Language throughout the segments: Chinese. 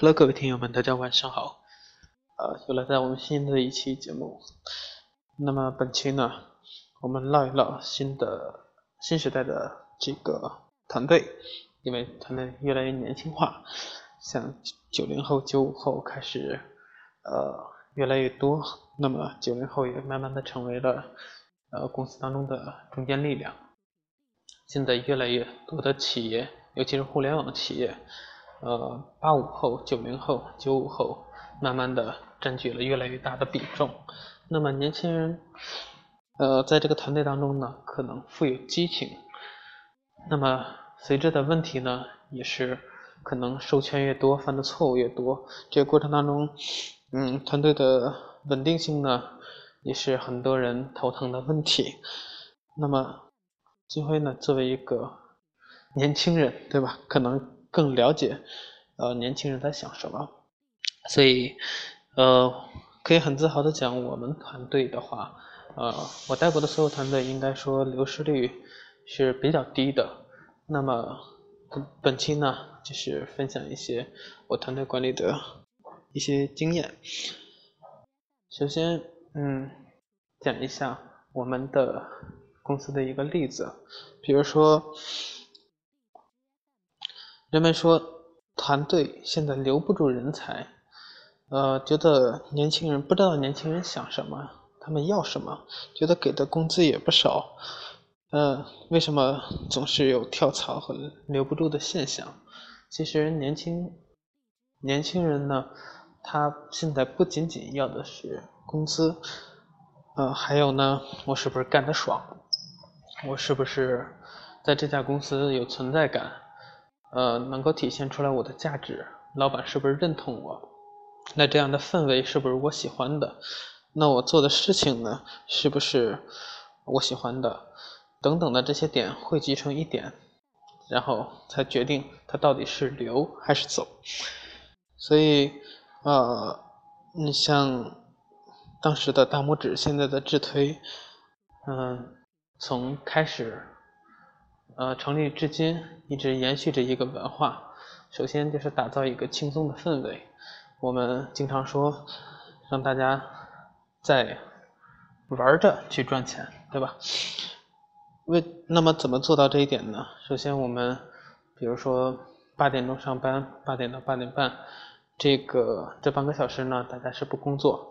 Hello，各位听友们，大家晚上好。呃，又来到我们新的一期节目。那么本期呢，我们唠一唠新的新时代的这个团队，因为团队越来越年轻化，像九零后、九五后开始呃越来越多，那么九零后也慢慢的成为了呃公司当中的中坚力量。现在越来越多的企业，尤其是互联网企业。呃，八五后、九零后、九五后，慢慢的占据了越来越大的比重。那么年轻人，呃，在这个团队当中呢，可能富有激情。那么随之的问题呢，也是可能授权越多，犯的错误越多。这个过程当中，嗯，团队的稳定性呢，也是很多人头疼的问题。那么金辉呢，作为一个年轻人，对吧？可能。更了解，呃，年轻人在想什么，所以，呃，可以很自豪的讲，我们团队的话，呃，我带过的所有团队，应该说流失率是比较低的。那么，本本期呢，就是分享一些我团队管理的一些经验。首先，嗯，讲一下我们的公司的一个例子，比如说。人们说团队现在留不住人才，呃，觉得年轻人不知道年轻人想什么，他们要什么，觉得给的工资也不少，呃，为什么总是有跳槽和留不住的现象？其实年轻年轻人呢，他现在不仅仅要的是工资，呃，还有呢，我是不是干得爽？我是不是在这家公司有存在感？呃，能够体现出来我的价值，老板是不是认同我？那这样的氛围是不是我喜欢的？那我做的事情呢，是不是我喜欢的？等等的这些点汇集成一点，然后才决定他到底是留还是走。所以，呃，你像当时的大拇指，现在的智推，嗯，从开始。呃，成立至今一直延续着一个文化。首先就是打造一个轻松的氛围。我们经常说，让大家在玩着去赚钱，对吧？为那么怎么做到这一点呢？首先我们比如说八点钟上班，八点到八点半，这个这半个小时呢，大家是不工作，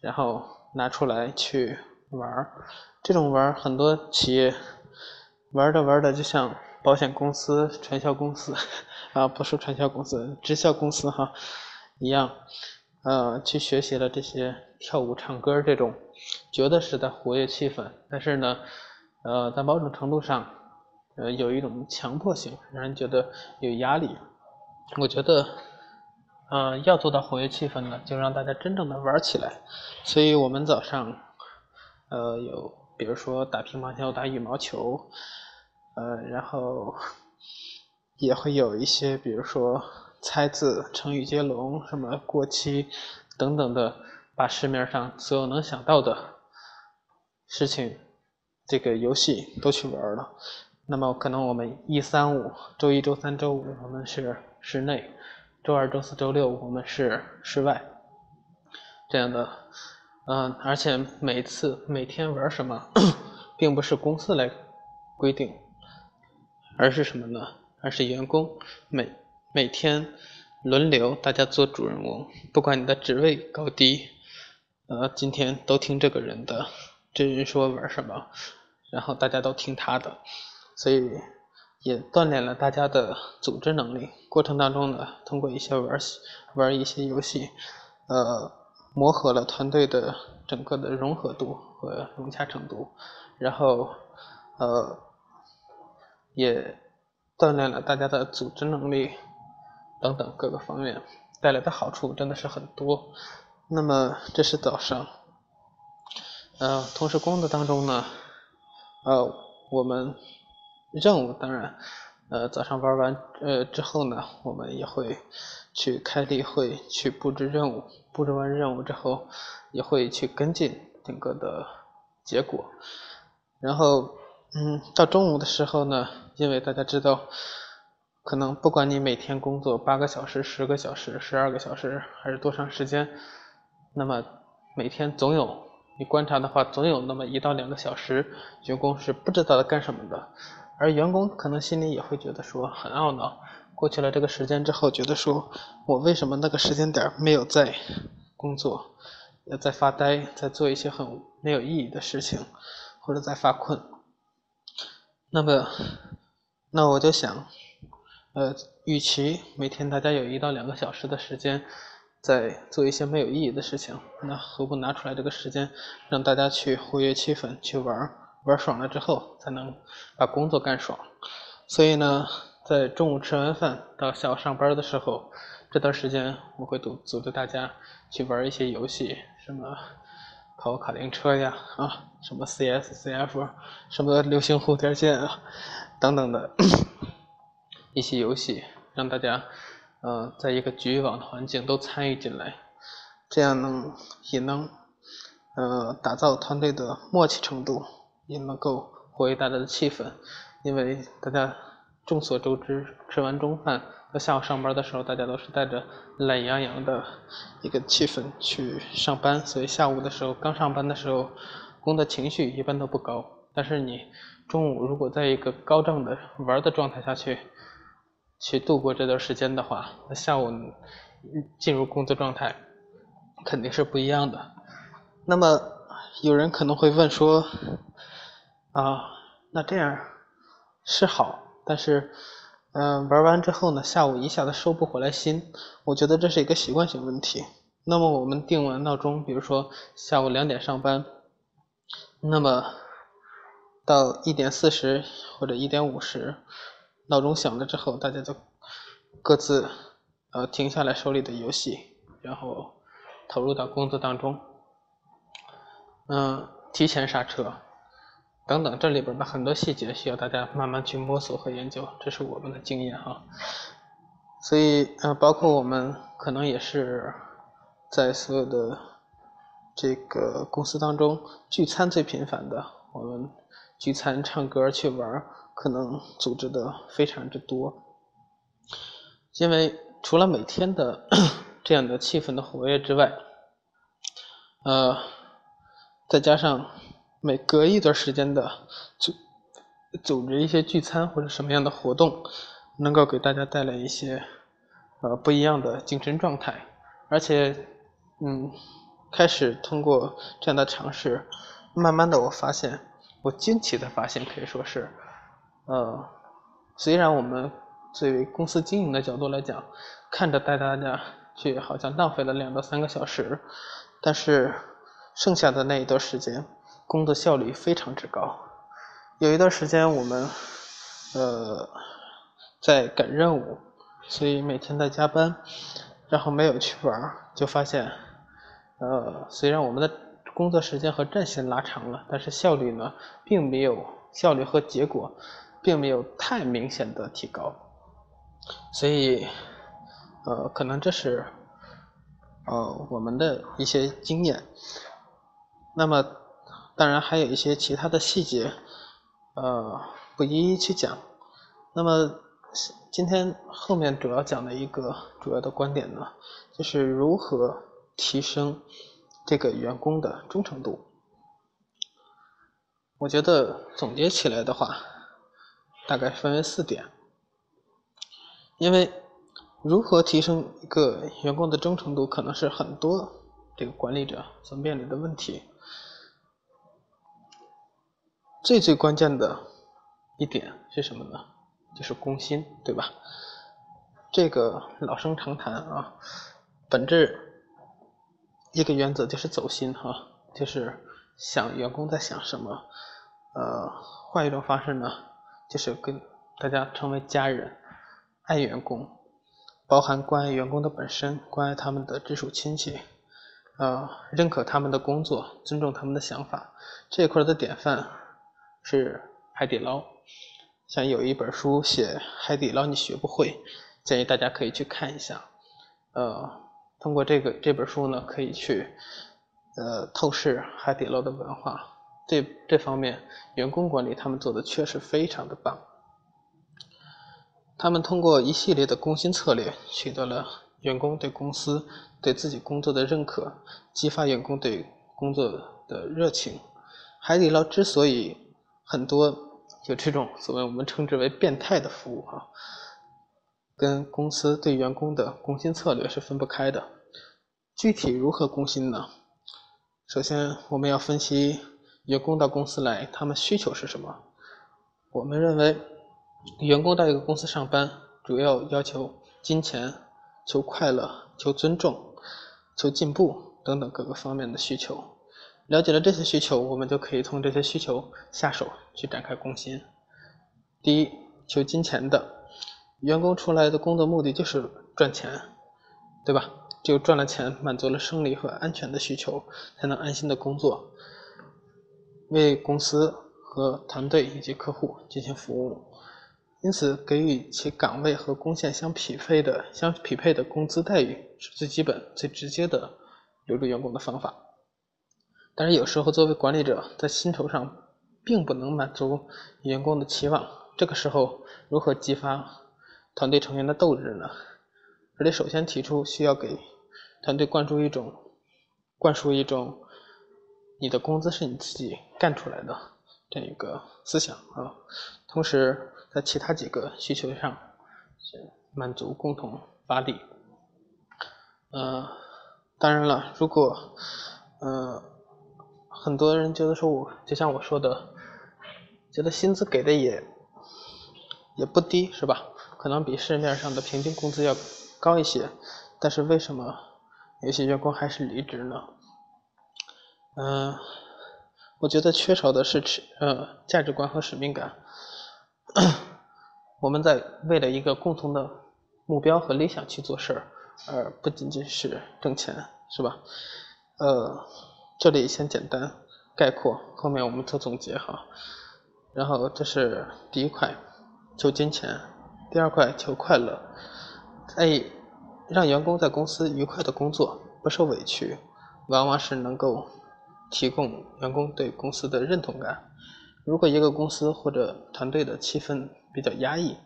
然后拿出来去玩儿。这种玩儿很多企业。玩着玩着，就像保险公司、传销公司啊，不是传销公司，直销公司哈一样，呃，去学习了这些跳舞、唱歌这种，觉得是在活跃气氛，但是呢，呃，在某种程度上，呃，有一种强迫性，让人觉得有压力。我觉得，呃，要做到活跃气氛呢，就让大家真正的玩起来。所以我们早上，呃，有比如说打乒乓球、打羽毛球。呃，然后也会有一些，比如说猜字、成语接龙、什么过期等等的，把市面上所有能想到的事情，这个游戏都去玩了。那么可能我们一三五，周一周三周五我们是室内，周二周四周六我们是室外，这样的。嗯，而且每次每天玩什么，并不是公司来规定。而是什么呢？而是员工每每天轮流，大家做主人翁，不管你的职位高低，呃，今天都听这个人的，这人说玩什么，然后大家都听他的，所以也锻炼了大家的组织能力。过程当中呢，通过一些玩玩一些游戏，呃，磨合了团队的整个的融合度和融洽程度，然后呃。也锻炼了大家的组织能力等等各个方面，带来的好处真的是很多。那么这是早上，呃，同时工作当中呢，呃，我们任务当然，呃，早上玩完呃之后呢，我们也会去开例会，去布置任务，布置完任务之后，也会去跟进整个的结果，然后。嗯，到中午的时候呢，因为大家知道，可能不管你每天工作八个小时、十个小时、十二个小时，还是多长时间，那么每天总有你观察的话，总有那么一到两个小时，员工是不知道在干什么的，而员工可能心里也会觉得说很懊恼。过去了这个时间之后，觉得说我为什么那个时间点没有在工作，在发呆，在做一些很没有意义的事情，或者在发困。那么，那我就想。呃，与其每天大家有一到两个小时的时间在做一些没有意义的事情，那何不拿出来这个时间，让大家去活跃气氛，去玩玩爽了之后，才能把工作干爽。所以呢，在中午吃完饭到下午上班的时候，这段时间我会组组织大家去玩一些游戏，什么跑卡丁车呀，啊，什么 CS、CF，什么流星蝴蝶剑啊，等等的。一些游戏让大家，呃，在一个局域网的环境都参与进来，这样能也能，呃，打造团队的默契程度，也能够活跃大家的气氛。因为大家众所周知，吃完中饭到下午上班的时候，大家都是带着懒洋洋的一个气氛去上班，所以下午的时候刚上班的时候，工作情绪一般都不高。但是你中午如果在一个高涨的玩的状态下去，去度过这段时间的话，那下午进入工作状态肯定是不一样的。那么有人可能会问说，啊，那这样是好，但是，嗯，玩完之后呢，下午一下子收不回来心，我觉得这是一个习惯性问题。那么我们定完闹钟，比如说下午两点上班，那么到一点四十或者一点五十。闹钟响了之后，大家就各自呃停下来手里的游戏，然后投入到工作当中。嗯，提前刹车等等，这里边的很多细节需要大家慢慢去摸索和研究，这是我们的经验哈。所以呃，包括我们可能也是在所有的这个公司当中聚餐最频繁的，我们聚餐、唱歌、去玩。可能组织的非常之多，因为除了每天的 这样的气氛的活跃之外，呃，再加上每隔一段时间的组组织一些聚餐或者什么样的活动，能够给大家带来一些呃不一样的精神状态，而且嗯，开始通过这样的尝试，慢慢的我发现，我惊奇的发现可以说是。呃，虽然我们作为公司经营的角度来讲，看着带大家去好像浪费了两到三个小时，但是剩下的那一段时间，工作效率非常之高。有一段时间我们呃在赶任务，所以每天在加班，然后没有去玩，就发现呃虽然我们的工作时间和战线拉长了，但是效率呢并没有效率和结果。并没有太明显的提高，所以，呃，可能这是，呃，我们的一些经验。那么，当然还有一些其他的细节，呃，不一一去讲。那么，今天后面主要讲的一个主要的观点呢，就是如何提升这个员工的忠诚度。我觉得总结起来的话。大概分为四点，因为如何提升一个员工的忠诚度，可能是很多这个管理者所面临的问题。最最关键的一点是什么呢？就是攻心，对吧？这个老生常谈啊，本质一个原则就是走心哈，就是想员工在想什么。呃，换一种方式呢？就是跟大家成为家人，爱员工，包含关爱员工的本身，关爱他们的直属亲戚，呃，认可他们的工作，尊重他们的想法。这一块的典范是海底捞，像有一本书写海底捞你学不会，建议大家可以去看一下。呃，通过这个这本书呢，可以去呃透视海底捞的文化。这这方面员工管理他们做的确实非常的棒。他们通过一系列的攻心策略，取得了员工对公司、对自己工作的认可，激发员工对工作的热情。海底捞之所以很多有这种所谓我们称之为变态的服务啊，跟公司对员工的攻心策略是分不开的。具体如何攻心呢？首先，我们要分析员工到公司来，他们需求是什么。我们认为。员工到一个公司上班，主要要求金钱、求快乐、求尊重、求进步等等各个方面的需求。了解了这些需求，我们就可以从这些需求下手去展开攻心。第一，求金钱的员工出来的工作目的就是赚钱，对吧？只有赚了钱，满足了生理和安全的需求，才能安心的工作，为公司和团队以及客户进行服务。因此，给予其岗位和贡献相匹配的、相匹配的工资待遇，是最基本、最直接的留住员工的方法。但是，有时候作为管理者，在薪酬上并不能满足员工的期望。这个时候，如何激发团队成员的斗志呢？而且，首先提出需要给团队灌输一种、灌输一种，你的工资是你自己干出来的这样一个思想啊。同时，在其他几个需求上满足，共同发力。呃，当然了，如果呃很多人觉得说我就像我说的，觉得薪资给的也也不低，是吧？可能比市面上的平均工资要高一些，但是为什么有些员工还是离职呢？嗯，我觉得缺少的是持呃价值观和使命感。我们在为了一个共同的目标和理想去做事儿，而不仅仅是挣钱，是吧？呃，这里先简单概括，后面我们做总结哈。然后这是第一块，求金钱；第二块求快乐，在让员工在公司愉快的工作，不受委屈，往往是能够提供员工对公司的认同感。如果一个公司或者团队的气氛比较压抑，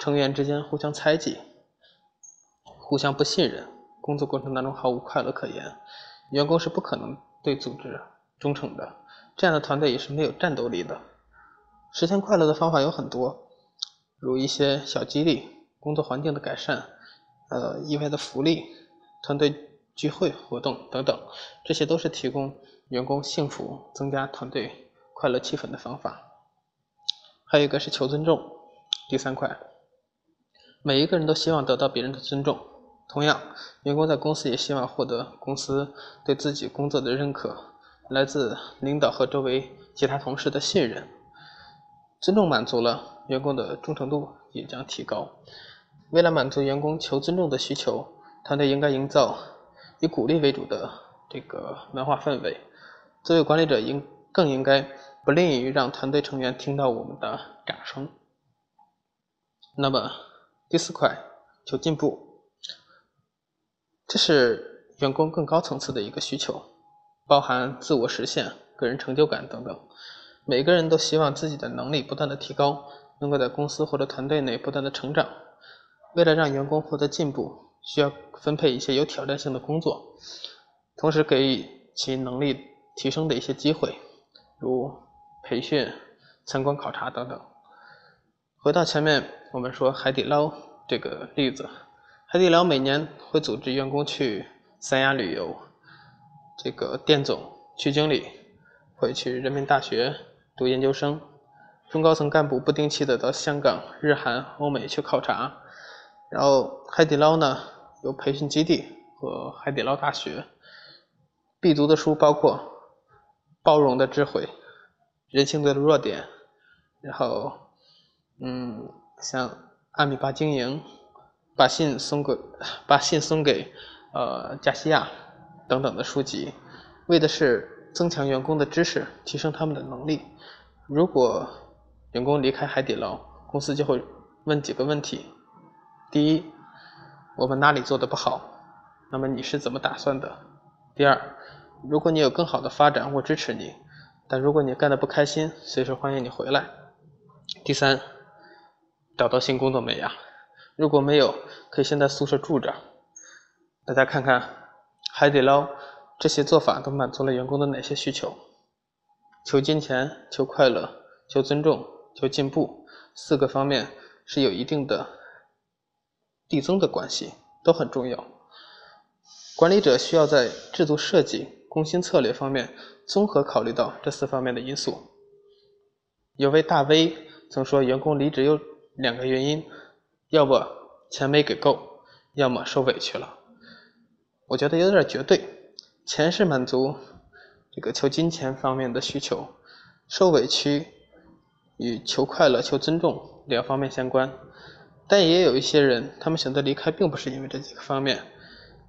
成员之间互相猜忌、互相不信任，工作过程当中毫无快乐可言，员工是不可能对组织忠诚的，这样的团队也是没有战斗力的。实现快乐的方法有很多，如一些小激励、工作环境的改善、呃意外的福利、团队聚会活动等等，这些都是提供员工幸福、增加团队。快乐气氛的方法，还有一个是求尊重。第三块，每一个人都希望得到别人的尊重。同样，员工在公司也希望获得公司对自己工作的认可，来自领导和周围其他同事的信任。尊重满足了，员工的忠诚度也将提高。为了满足员工求尊重的需求，团队应该营造以鼓励为主的这个文化氛围。作为管理者，应更应该。不吝于让团队成员听到我们的掌声。那么第四块，求进步，这是员工更高层次的一个需求，包含自我实现、个人成就感等等。每个人都希望自己的能力不断的提高，能够在公司或者团队内不断的成长。为了让员工获得进步，需要分配一些有挑战性的工作，同时给予其能力提升的一些机会，如。培训、参观考察等等。回到前面我们说海底捞这个例子，海底捞每年会组织员工去三亚旅游，这个店总、区经理会去人民大学读研究生，中高层干部不定期的到香港、日韩、欧美去考察。然后海底捞呢有培训基地和海底捞大学，必读的书包括《包容的智慧》。人性的弱点，然后，嗯，像阿米巴经营，把信送给把信送给呃加西亚等等的书籍，为的是增强员工的知识，提升他们的能力。如果员工离开海底捞，公司就会问几个问题：第一，我们哪里做的不好？那么你是怎么打算的？第二，如果你有更好的发展，我支持你。但如果你干的不开心，随时欢迎你回来。第三，找到新工作没呀？如果没有，可以先在宿舍住着。大家看看，海底捞这些做法都满足了员工的哪些需求？求金钱、求快乐、求尊重、求进步，四个方面是有一定的递增的关系，都很重要。管理者需要在制度设计、工薪策略方面综合考虑到这四方面的因素。有位大 V 曾说，员工离职有两个原因。要不钱没给够，要么受委屈了。我觉得有点绝对，钱是满足这个求金钱方面的需求，受委屈与求快乐、求尊重两方面相关。但也有一些人，他们选择离开，并不是因为这几个方面，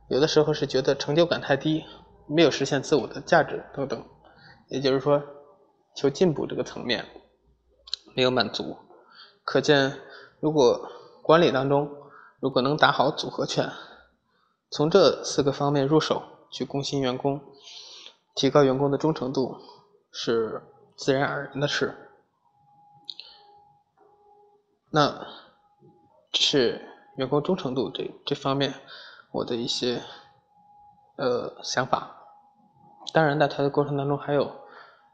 有的时候是觉得成就感太低，没有实现自我的价值等等。也就是说，求进步这个层面没有满足。可见，如果管理当中，如果能打好组合拳，从这四个方面入手去攻心员工，提高员工的忠诚度，是自然而然的事。那这是员工忠诚度这这方面我的一些呃想法。当然，在谈的过程当中还有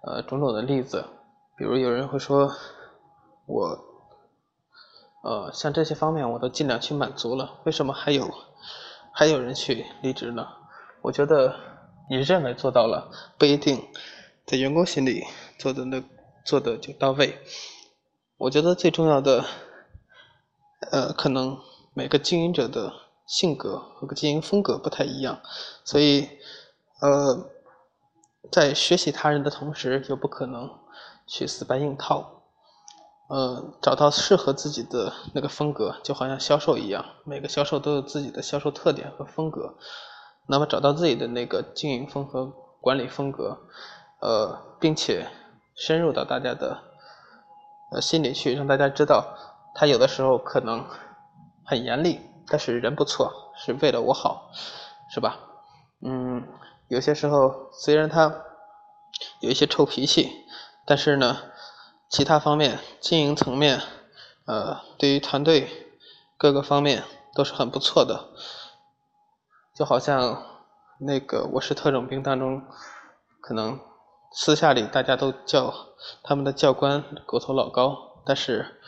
呃种种的例子，比如有人会说我。呃，像这些方面我都尽量去满足了，为什么还有还有人去离职呢？我觉得你认为做到了，不一定在员工心里做的那做的就到位。我觉得最重要的，呃，可能每个经营者的性格和个经营风格不太一样，所以呃，在学习他人的同时，又不可能去死搬硬套。呃，找到适合自己的那个风格，就好像销售一样，每个销售都有自己的销售特点和风格。那么找到自己的那个经营风和管理风格，呃，并且深入到大家的呃心里去，让大家知道，他有的时候可能很严厉，但是人不错，是为了我好，是吧？嗯，有些时候虽然他有一些臭脾气，但是呢。其他方面，经营层面，呃，对于团队各个方面都是很不错的。就好像那个《我是特种兵》当中，可能私下里大家都叫他们的教官狗头老高，但是，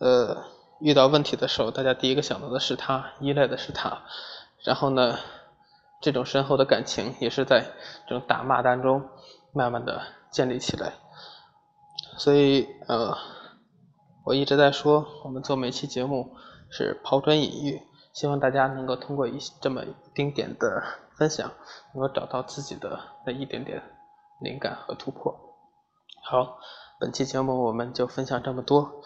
呃，遇到问题的时候，大家第一个想到的是他，依赖的是他。然后呢，这种深厚的感情也是在这种打骂当中慢慢的建立起来。所以，呃，我一直在说，我们做每期节目是抛砖引玉，希望大家能够通过一这么一丁点的分享，能够找到自己的那一点点灵感和突破。好，本期节目我们就分享这么多。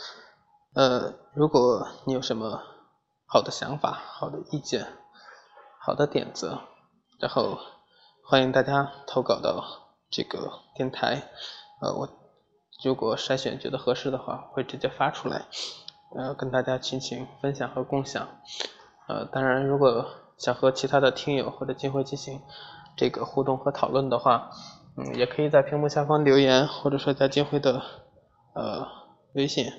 呃，如果你有什么好的想法、好的意见、好的点子，然后欢迎大家投稿到这个电台，呃，我。如果筛选觉得合适的话，会直接发出来，呃，跟大家进行分享和共享。呃，当然，如果想和其他的听友或者金辉进行这个互动和讨论的话，嗯，也可以在屏幕下方留言，或者说在金辉的呃微信，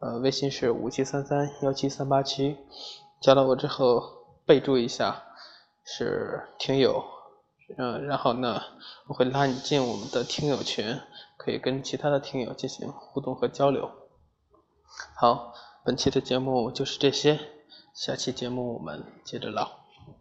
呃，微信是五七三三幺七三八七，加了我之后备注一下是听友，嗯，然后呢，我会拉你进我们的听友群。可以跟其他的听友进行互动和交流。好，本期的节目就是这些，下期节目我们接着唠。